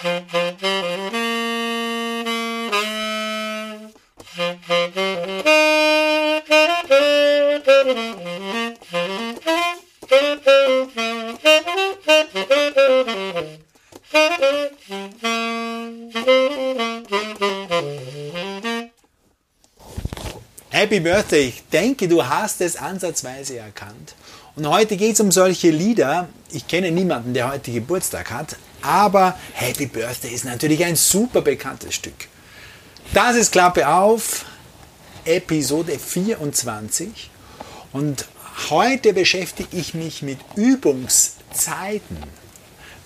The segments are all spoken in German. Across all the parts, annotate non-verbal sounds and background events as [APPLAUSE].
Happy Birthday. Ich denke, du hast es ansatzweise erkannt. Und heute geht es um solche Lieder. Ich kenne niemanden, der heute Geburtstag hat, aber Happy Birthday ist natürlich ein super bekanntes Stück. Das ist Klappe auf, Episode 24. Und heute beschäftige ich mich mit Übungszeiten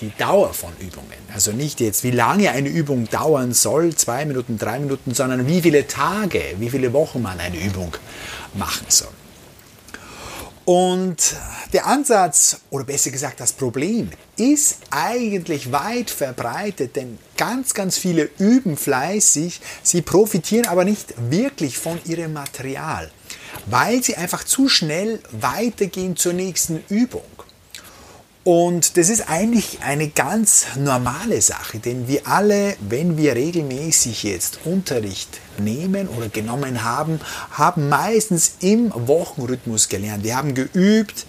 die Dauer von Übungen. Also nicht jetzt, wie lange eine Übung dauern soll, zwei Minuten, drei Minuten, sondern wie viele Tage, wie viele Wochen man eine Übung machen soll. Und der Ansatz, oder besser gesagt das Problem, ist eigentlich weit verbreitet, denn ganz, ganz viele üben fleißig, sie profitieren aber nicht wirklich von ihrem Material, weil sie einfach zu schnell weitergehen zur nächsten Übung. Und das ist eigentlich eine ganz normale Sache, denn wir alle, wenn wir regelmäßig jetzt Unterricht nehmen oder genommen haben, haben meistens im Wochenrhythmus gelernt. Wir haben geübt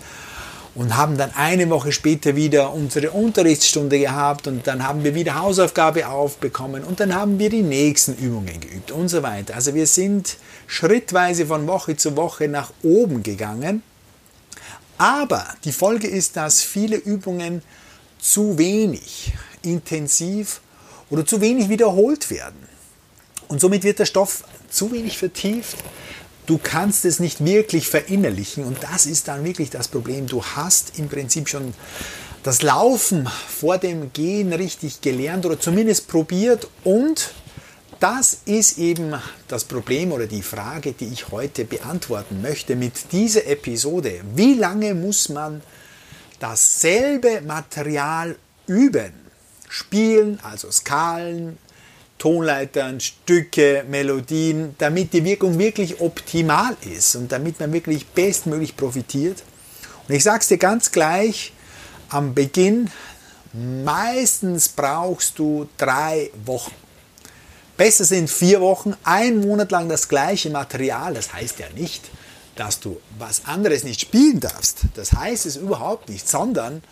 und haben dann eine Woche später wieder unsere Unterrichtsstunde gehabt und dann haben wir wieder Hausaufgabe aufbekommen und dann haben wir die nächsten Übungen geübt und so weiter. Also wir sind schrittweise von Woche zu Woche nach oben gegangen aber die Folge ist, dass viele Übungen zu wenig intensiv oder zu wenig wiederholt werden. Und somit wird der Stoff zu wenig vertieft. Du kannst es nicht wirklich verinnerlichen und das ist dann wirklich das Problem. Du hast im Prinzip schon das Laufen vor dem Gehen richtig gelernt oder zumindest probiert und das ist eben das Problem oder die Frage, die ich heute beantworten möchte mit dieser Episode. Wie lange muss man dasselbe Material üben? Spielen, also Skalen, Tonleitern, Stücke, Melodien, damit die Wirkung wirklich optimal ist und damit man wirklich bestmöglich profitiert. Und ich sage es dir ganz gleich am Beginn, meistens brauchst du drei Wochen. Besser sind vier Wochen, ein Monat lang das gleiche Material. Das heißt ja nicht, dass du was anderes nicht spielen darfst. Das heißt es überhaupt nicht, sondern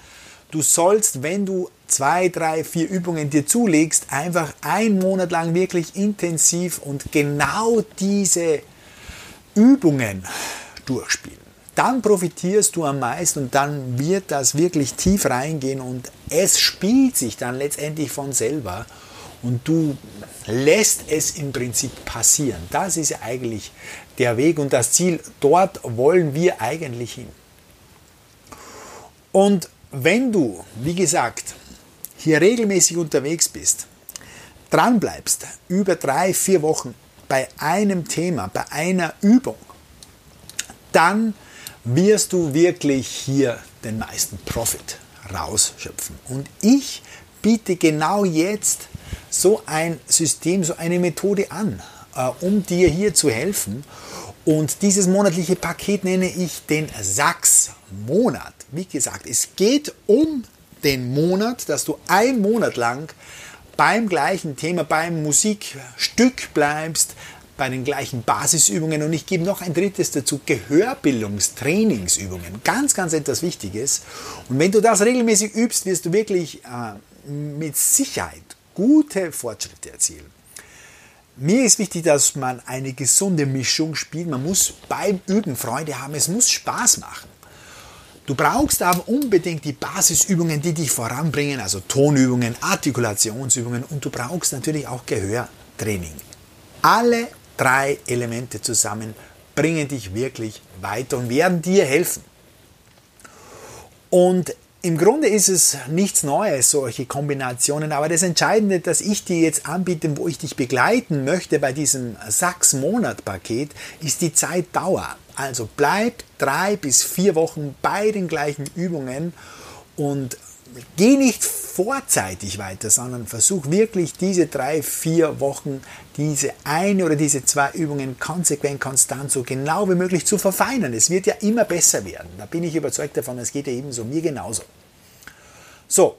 du sollst, wenn du zwei, drei, vier Übungen dir zulegst, einfach einen Monat lang wirklich intensiv und genau diese Übungen durchspielen. Dann profitierst du am meisten und dann wird das wirklich tief reingehen und es spielt sich dann letztendlich von selber und du lässt es im Prinzip passieren. Das ist eigentlich der Weg und das Ziel. Dort wollen wir eigentlich hin. Und wenn du, wie gesagt, hier regelmäßig unterwegs bist, dran bleibst, über drei, vier Wochen bei einem Thema, bei einer Übung, dann wirst du wirklich hier den meisten Profit rausschöpfen. Und ich biete genau jetzt so ein System, so eine Methode an, äh, um dir hier zu helfen. Und dieses monatliche Paket nenne ich den Sachs-Monat. Wie gesagt, es geht um den Monat, dass du ein Monat lang beim gleichen Thema, beim Musikstück bleibst, bei den gleichen Basisübungen und ich gebe noch ein drittes dazu, Gehörbildungstrainingsübungen. Ganz, ganz etwas Wichtiges. Und wenn du das regelmäßig übst, wirst du wirklich äh, mit Sicherheit gute Fortschritte erzielen. Mir ist wichtig, dass man eine gesunde Mischung spielt. Man muss beim Üben Freude haben. Es muss Spaß machen. Du brauchst aber unbedingt die Basisübungen, die dich voranbringen, also Tonübungen, Artikulationsübungen und du brauchst natürlich auch Gehörtraining. Alle drei Elemente zusammen bringen dich wirklich weiter und werden dir helfen. Und im Grunde ist es nichts Neues, solche Kombinationen, aber das Entscheidende, das ich dir jetzt anbiete, wo ich dich begleiten möchte bei diesem Sachs-Monat-Paket, ist die Zeitdauer. Also bleib drei bis vier Wochen bei den gleichen Übungen und geh nicht vorzeitig weiter, sondern versuch wirklich diese drei, vier Wochen, diese eine oder diese zwei Übungen konsequent, konstant, so genau wie möglich zu verfeinern. Es wird ja immer besser werden. Da bin ich überzeugt davon, es geht ja ebenso mir genauso. So,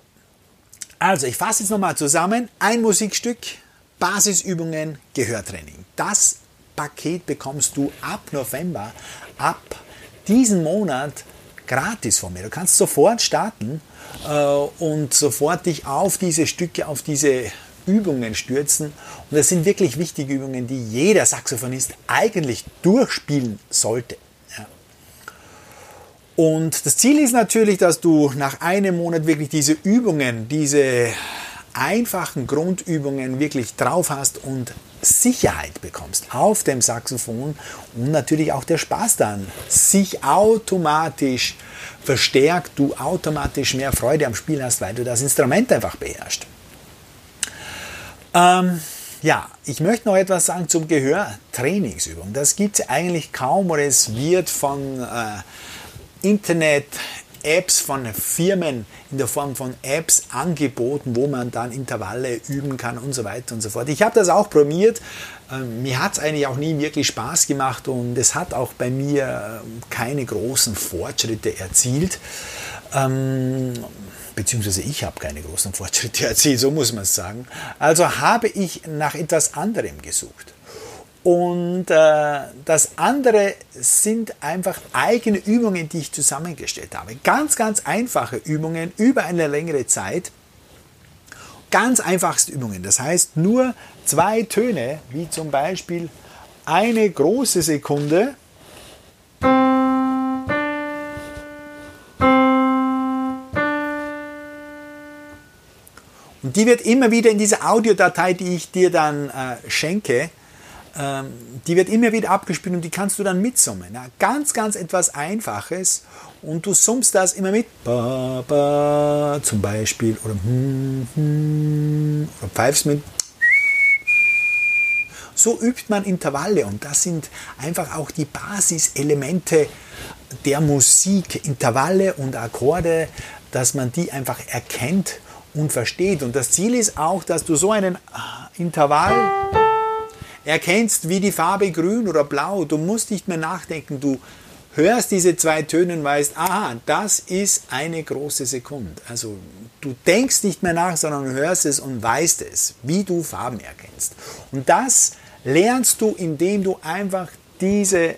Also, ich fasse jetzt nochmal zusammen. Ein Musikstück, Basisübungen, Gehörtraining. Das Paket bekommst du ab November, ab diesen Monat gratis von mir. Du kannst sofort starten äh, und sofort dich auf diese Stücke, auf diese Übungen stürzen. Und das sind wirklich wichtige Übungen, die jeder Saxophonist eigentlich durchspielen sollte. Und das Ziel ist natürlich, dass du nach einem Monat wirklich diese Übungen, diese einfachen Grundübungen wirklich drauf hast und Sicherheit bekommst auf dem Saxophon und natürlich auch der Spaß dann sich automatisch verstärkt, du automatisch mehr Freude am Spiel hast, weil du das Instrument einfach beherrschst. Ähm, ja, ich möchte noch etwas sagen zum Gehör-Trainingsübung. Das gibt es eigentlich kaum oder es wird von äh, Internet, Apps von Firmen in der Form von Apps angeboten, wo man dann Intervalle üben kann und so weiter und so fort. Ich habe das auch probiert. Ähm, mir hat es eigentlich auch nie wirklich Spaß gemacht und es hat auch bei mir ähm, keine großen Fortschritte erzielt. Ähm, beziehungsweise ich habe keine großen Fortschritte [LAUGHS] erzielt, so muss man es sagen. Also habe ich nach etwas anderem gesucht. Und äh, das andere sind einfach eigene Übungen, die ich zusammengestellt habe. Ganz, ganz einfache Übungen über eine längere Zeit. Ganz einfachste Übungen. Das heißt nur zwei Töne, wie zum Beispiel eine große Sekunde. Und die wird immer wieder in dieser Audiodatei, die ich dir dann äh, schenke, die wird immer wieder abgespielt und die kannst du dann mitsummen. Ganz, ganz etwas Einfaches und du summst das immer mit. Ba, ba, zum Beispiel oder, hm, hm, oder pfeifst mit. So übt man Intervalle und das sind einfach auch die Basiselemente der Musik, Intervalle und Akkorde, dass man die einfach erkennt und versteht. Und das Ziel ist auch, dass du so einen Intervall erkennst wie die Farbe grün oder blau. Du musst nicht mehr nachdenken. Du hörst diese zwei Töne und weißt, aha, das ist eine große Sekunde. Also du denkst nicht mehr nach, sondern hörst es und weißt es, wie du Farben erkennst. Und das lernst du, indem du einfach diese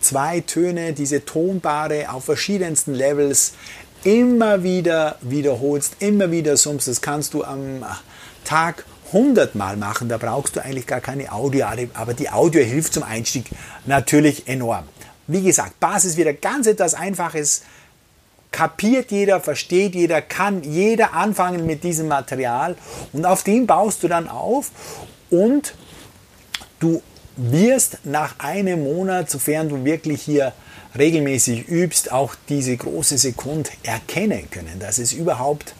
zwei Töne, diese Tonbare auf verschiedensten Levels immer wieder wiederholst, immer wieder summst. Das kannst du am Tag 100 Mal machen, da brauchst du eigentlich gar keine Audio, aber die Audio hilft zum Einstieg natürlich enorm. Wie gesagt, Basis wieder ganz etwas Einfaches, kapiert jeder, versteht jeder, kann jeder anfangen mit diesem Material und auf dem baust du dann auf und du wirst nach einem Monat, sofern du wirklich hier regelmäßig übst, auch diese große Sekunde erkennen können, dass es überhaupt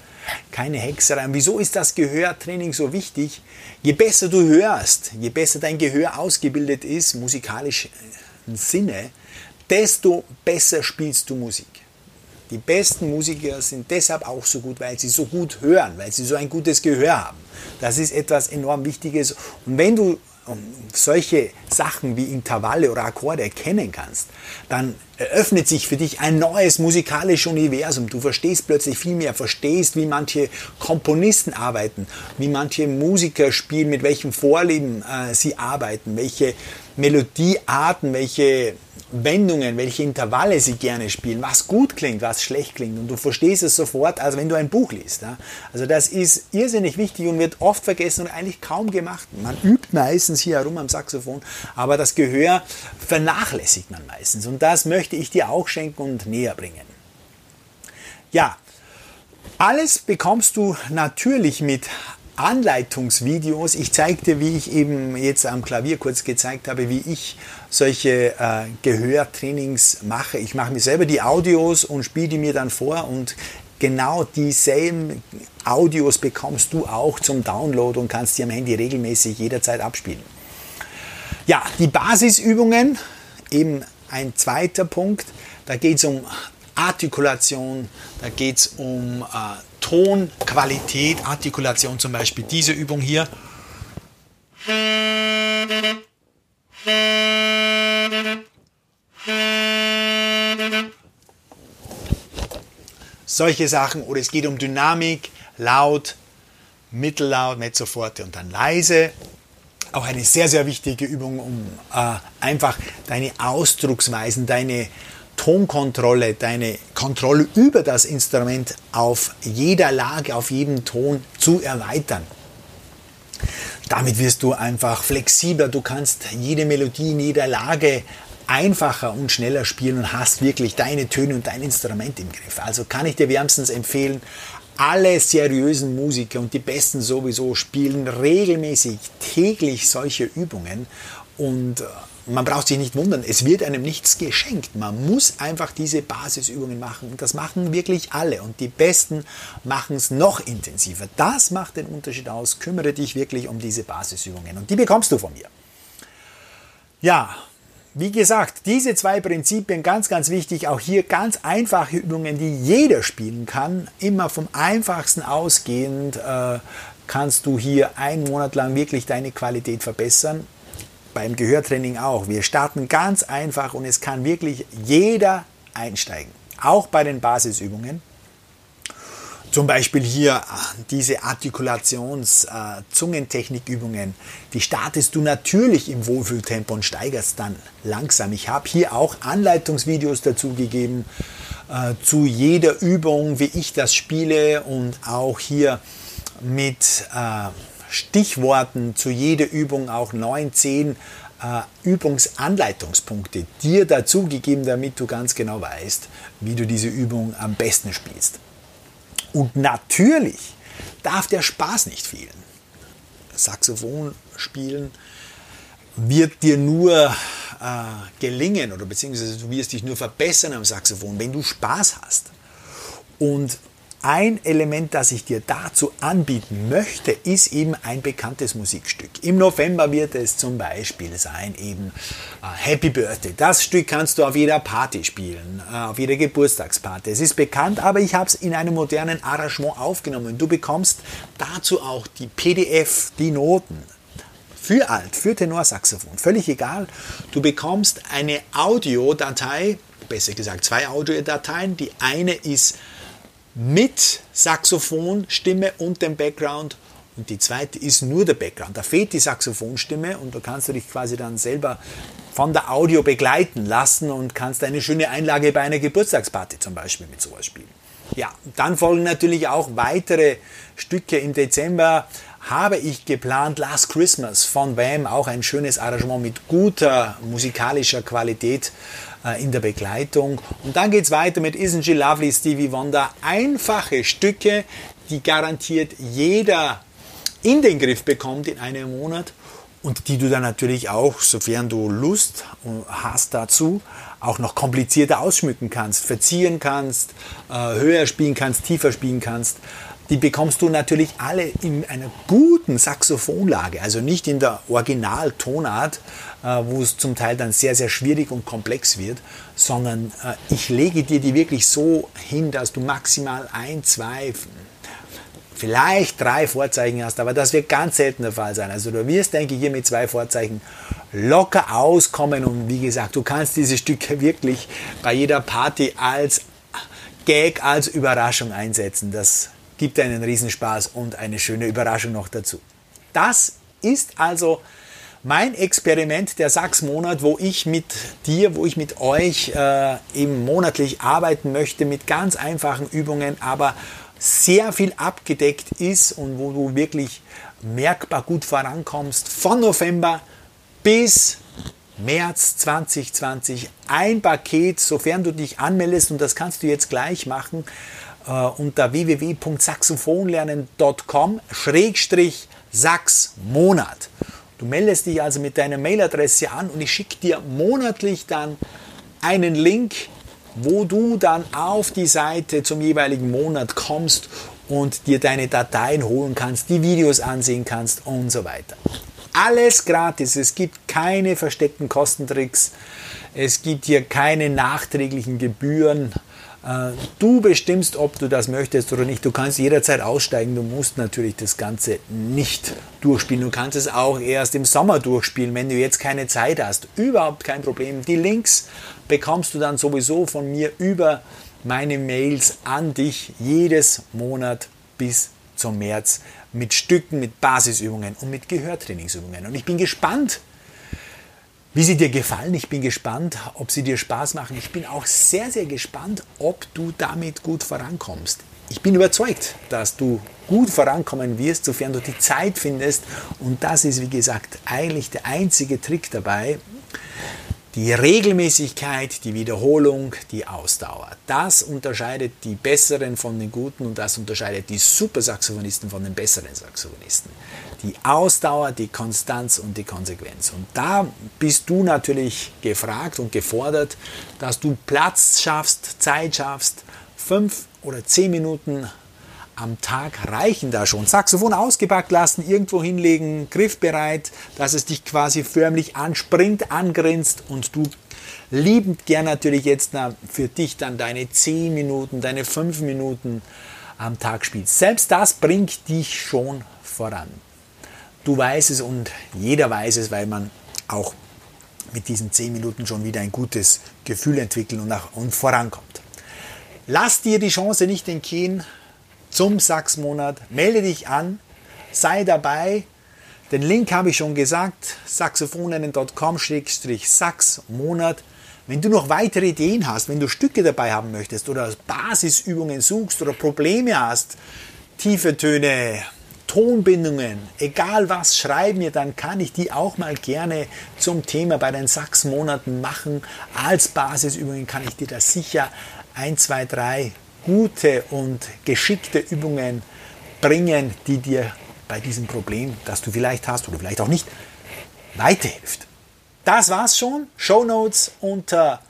keine Hexerei. Und wieso ist das Gehörtraining so wichtig? Je besser du hörst, je besser dein Gehör ausgebildet ist, musikalisch im Sinne, desto besser spielst du Musik. Die besten Musiker sind deshalb auch so gut, weil sie so gut hören, weil sie so ein gutes Gehör haben. Das ist etwas enorm Wichtiges. Und wenn du solche Sachen wie Intervalle oder Akkorde erkennen kannst, dann eröffnet sich für dich ein neues musikalisches Universum. Du verstehst plötzlich viel mehr, verstehst, wie manche Komponisten arbeiten, wie manche Musiker spielen, mit welchem Vorlieben äh, sie arbeiten, welche Melodiearten, welche Wendungen, welche Intervalle sie gerne spielen, was gut klingt, was schlecht klingt. Und du verstehst es sofort, als wenn du ein Buch liest. Ja? Also das ist irrsinnig wichtig und wird oft vergessen und eigentlich kaum gemacht. Man übt meistens hier herum am Saxophon, aber das Gehör vernachlässigt man meistens. Und das möchte ich dir auch schenken und näher bringen. Ja, alles bekommst du natürlich mit Anleitungsvideos. Ich zeige dir, wie ich eben jetzt am Klavier kurz gezeigt habe, wie ich solche äh, Gehörtrainings mache. Ich mache mir selber die Audios und spiele die mir dann vor und genau dieselben Audios bekommst du auch zum Download und kannst die am Handy regelmäßig jederzeit abspielen. Ja, die Basisübungen, eben ein zweiter Punkt, da geht es um Artikulation, da geht es um äh, Tonqualität, Artikulation zum Beispiel diese Übung hier. Solche Sachen oder es geht um Dynamik, laut, mittellaut, mezzo forte und dann leise. Auch eine sehr, sehr wichtige Übung, um äh, einfach deine Ausdrucksweisen, deine Tonkontrolle, deine Kontrolle über das Instrument auf jeder Lage, auf jedem Ton zu erweitern. Damit wirst du einfach flexibler, du kannst jede Melodie in jeder Lage einfacher und schneller spielen und hast wirklich deine Töne und dein Instrument im Griff. Also kann ich dir wärmstens empfehlen, alle seriösen Musiker und die besten sowieso spielen regelmäßig täglich solche Übungen und äh, man braucht sich nicht wundern, es wird einem nichts geschenkt. Man muss einfach diese Basisübungen machen und das machen wirklich alle und die Besten machen es noch intensiver. Das macht den Unterschied aus. Kümmere dich wirklich um diese Basisübungen und die bekommst du von mir. Ja, wie gesagt, diese zwei Prinzipien ganz, ganz wichtig. Auch hier ganz einfache Übungen, die jeder spielen kann. Immer vom einfachsten ausgehend äh, kannst du hier einen Monat lang wirklich deine Qualität verbessern beim Gehörtraining auch. Wir starten ganz einfach und es kann wirklich jeder einsteigen. Auch bei den Basisübungen. Zum Beispiel hier äh, diese Artikulations-Zungentechnikübungen. Äh, die startest du natürlich im Wohlfühltempo und steigerst dann langsam. Ich habe hier auch Anleitungsvideos dazu gegeben äh, zu jeder Übung, wie ich das spiele und auch hier mit äh, Stichworten zu jeder Übung auch 9, 10 äh, Übungsanleitungspunkte dir dazugegeben, damit du ganz genau weißt, wie du diese Übung am besten spielst. Und natürlich darf der Spaß nicht fehlen. Saxophon spielen wird dir nur äh, gelingen oder beziehungsweise du wirst dich nur verbessern am Saxophon, wenn du Spaß hast. Und ein Element, das ich dir dazu anbieten möchte, ist eben ein bekanntes Musikstück. Im November wird es zum Beispiel sein, eben äh, Happy Birthday. Das Stück kannst du auf jeder Party spielen, äh, auf jeder Geburtstagsparty. Es ist bekannt, aber ich habe es in einem modernen Arrangement aufgenommen. Du bekommst dazu auch die PDF, die Noten. Für Alt, für Tenorsaxophon, völlig egal. Du bekommst eine Audiodatei, besser gesagt zwei Audiodateien. Die eine ist mit Saxophonstimme und dem Background und die zweite ist nur der Background. Da fehlt die Saxophonstimme und da kannst du dich quasi dann selber von der Audio begleiten lassen und kannst eine schöne Einlage bei einer Geburtstagsparty zum Beispiel mit sowas spielen. Ja, dann folgen natürlich auch weitere Stücke. Im Dezember habe ich geplant Last Christmas von Wham, auch ein schönes Arrangement mit guter musikalischer Qualität in der Begleitung. Und dann geht es weiter mit Isn't She Lovely, Stevie Wonder. Einfache Stücke, die garantiert jeder in den Griff bekommt in einem Monat und die du dann natürlich auch, sofern du Lust hast dazu, auch noch komplizierter ausschmücken kannst, verzieren kannst, äh, höher spielen kannst, tiefer spielen kannst die bekommst du natürlich alle in einer guten Saxophonlage, also nicht in der Originaltonart, äh, wo es zum Teil dann sehr, sehr schwierig und komplex wird, sondern äh, ich lege dir die wirklich so hin, dass du maximal ein, zwei, vielleicht drei Vorzeichen hast, aber das wird ganz selten der Fall sein. Also du wirst, denke ich, hier mit zwei Vorzeichen locker auskommen und wie gesagt, du kannst diese Stücke wirklich bei jeder Party als Gag, als Überraschung einsetzen. Das gibt einen Riesenspaß und eine schöne Überraschung noch dazu. Das ist also mein Experiment der Sachs-Monat, wo ich mit dir, wo ich mit euch äh, eben monatlich arbeiten möchte mit ganz einfachen Übungen, aber sehr viel abgedeckt ist und wo du wirklich merkbar gut vorankommst von November bis März 2020 ein Paket, sofern du dich anmeldest und das kannst du jetzt gleich machen unter www.saxophonlernen.com Schrägstrich Sachsmonat. Du meldest dich also mit deiner Mailadresse an und ich schicke dir monatlich dann einen Link, wo du dann auf die Seite zum jeweiligen Monat kommst und dir deine Dateien holen kannst, die Videos ansehen kannst und so weiter. Alles gratis, es gibt keine versteckten Kostentricks, es gibt hier keine nachträglichen Gebühren äh, du bestimmst, ob du das möchtest oder nicht. Du kannst jederzeit aussteigen. Du musst natürlich das Ganze nicht durchspielen. Du kannst es auch erst im Sommer durchspielen, wenn du jetzt keine Zeit hast. Überhaupt kein Problem. Die Links bekommst du dann sowieso von mir über meine Mails an dich jedes Monat bis zum März mit Stücken, mit Basisübungen und mit Gehörtrainingsübungen. Und ich bin gespannt, wie sie dir gefallen. Ich bin gespannt, ob sie dir Spaß machen. Ich bin auch sehr, sehr gespannt, ob du damit gut vorankommst. Ich bin überzeugt, dass du gut vorankommen wirst, sofern du die Zeit findest. Und das ist, wie gesagt, eigentlich der einzige Trick dabei. Die Regelmäßigkeit, die Wiederholung, die Ausdauer. Das unterscheidet die Besseren von den Guten und das unterscheidet die Super-Saxophonisten von den besseren Saxophonisten. Die Ausdauer, die Konstanz und die Konsequenz. Und da bist du natürlich gefragt und gefordert, dass du Platz schaffst, Zeit schaffst, fünf oder zehn Minuten am Tag reichen da schon. Saxophon ausgepackt lassen, irgendwo hinlegen, griffbereit, dass es dich quasi förmlich anspringt, angrinst und du liebend gern natürlich jetzt für dich dann deine 10 Minuten, deine 5 Minuten am Tag spielst. Selbst das bringt dich schon voran. Du weißt es und jeder weiß es, weil man auch mit diesen 10 Minuten schon wieder ein gutes Gefühl entwickelt und, auch, und vorankommt. Lass dir die Chance nicht entgehen zum Sachsmonat. Melde dich an, sei dabei. Den Link habe ich schon gesagt, saxophoninnen.com-sachsmonat. Wenn du noch weitere Ideen hast, wenn du Stücke dabei haben möchtest oder Basisübungen suchst oder Probleme hast, tiefe Töne, Tonbindungen, egal was, schreib mir, dann kann ich die auch mal gerne zum Thema bei den Sachsmonaten machen. Als Basisübungen kann ich dir das sicher ein, zwei, drei gute und geschickte Übungen bringen, die dir bei diesem Problem, das du vielleicht hast oder vielleicht auch nicht, weiterhilft. Das war's schon. Show Notes unter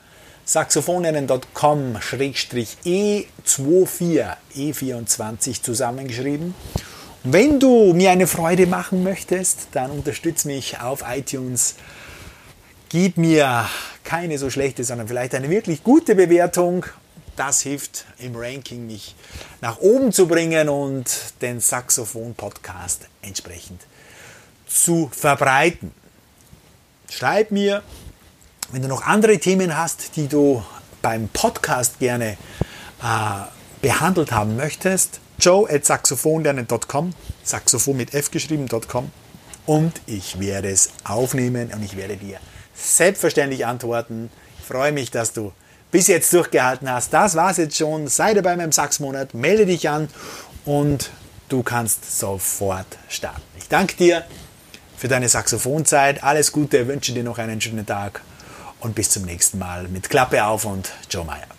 saxophoninnen.com-e24, E24 zusammengeschrieben. Und wenn du mir eine Freude machen möchtest, dann unterstütze mich auf iTunes. Gib mir keine so schlechte, sondern vielleicht eine wirklich gute Bewertung das hilft im Ranking, mich nach oben zu bringen und den Saxophon-Podcast entsprechend zu verbreiten. Schreib mir, wenn du noch andere Themen hast, die du beim Podcast gerne äh, behandelt haben möchtest, joe at saxophonlernen.com, Saxophon mit F geschrieben.com und ich werde es aufnehmen und ich werde dir selbstverständlich antworten. Ich freue mich, dass du bis jetzt durchgehalten hast. Das war's jetzt schon. Sei dabei beim Sachsmonat, melde dich an und du kannst sofort starten. Ich danke dir für deine Saxophonzeit. Alles Gute, wünsche dir noch einen schönen Tag und bis zum nächsten Mal mit Klappe auf und Joe Meyer.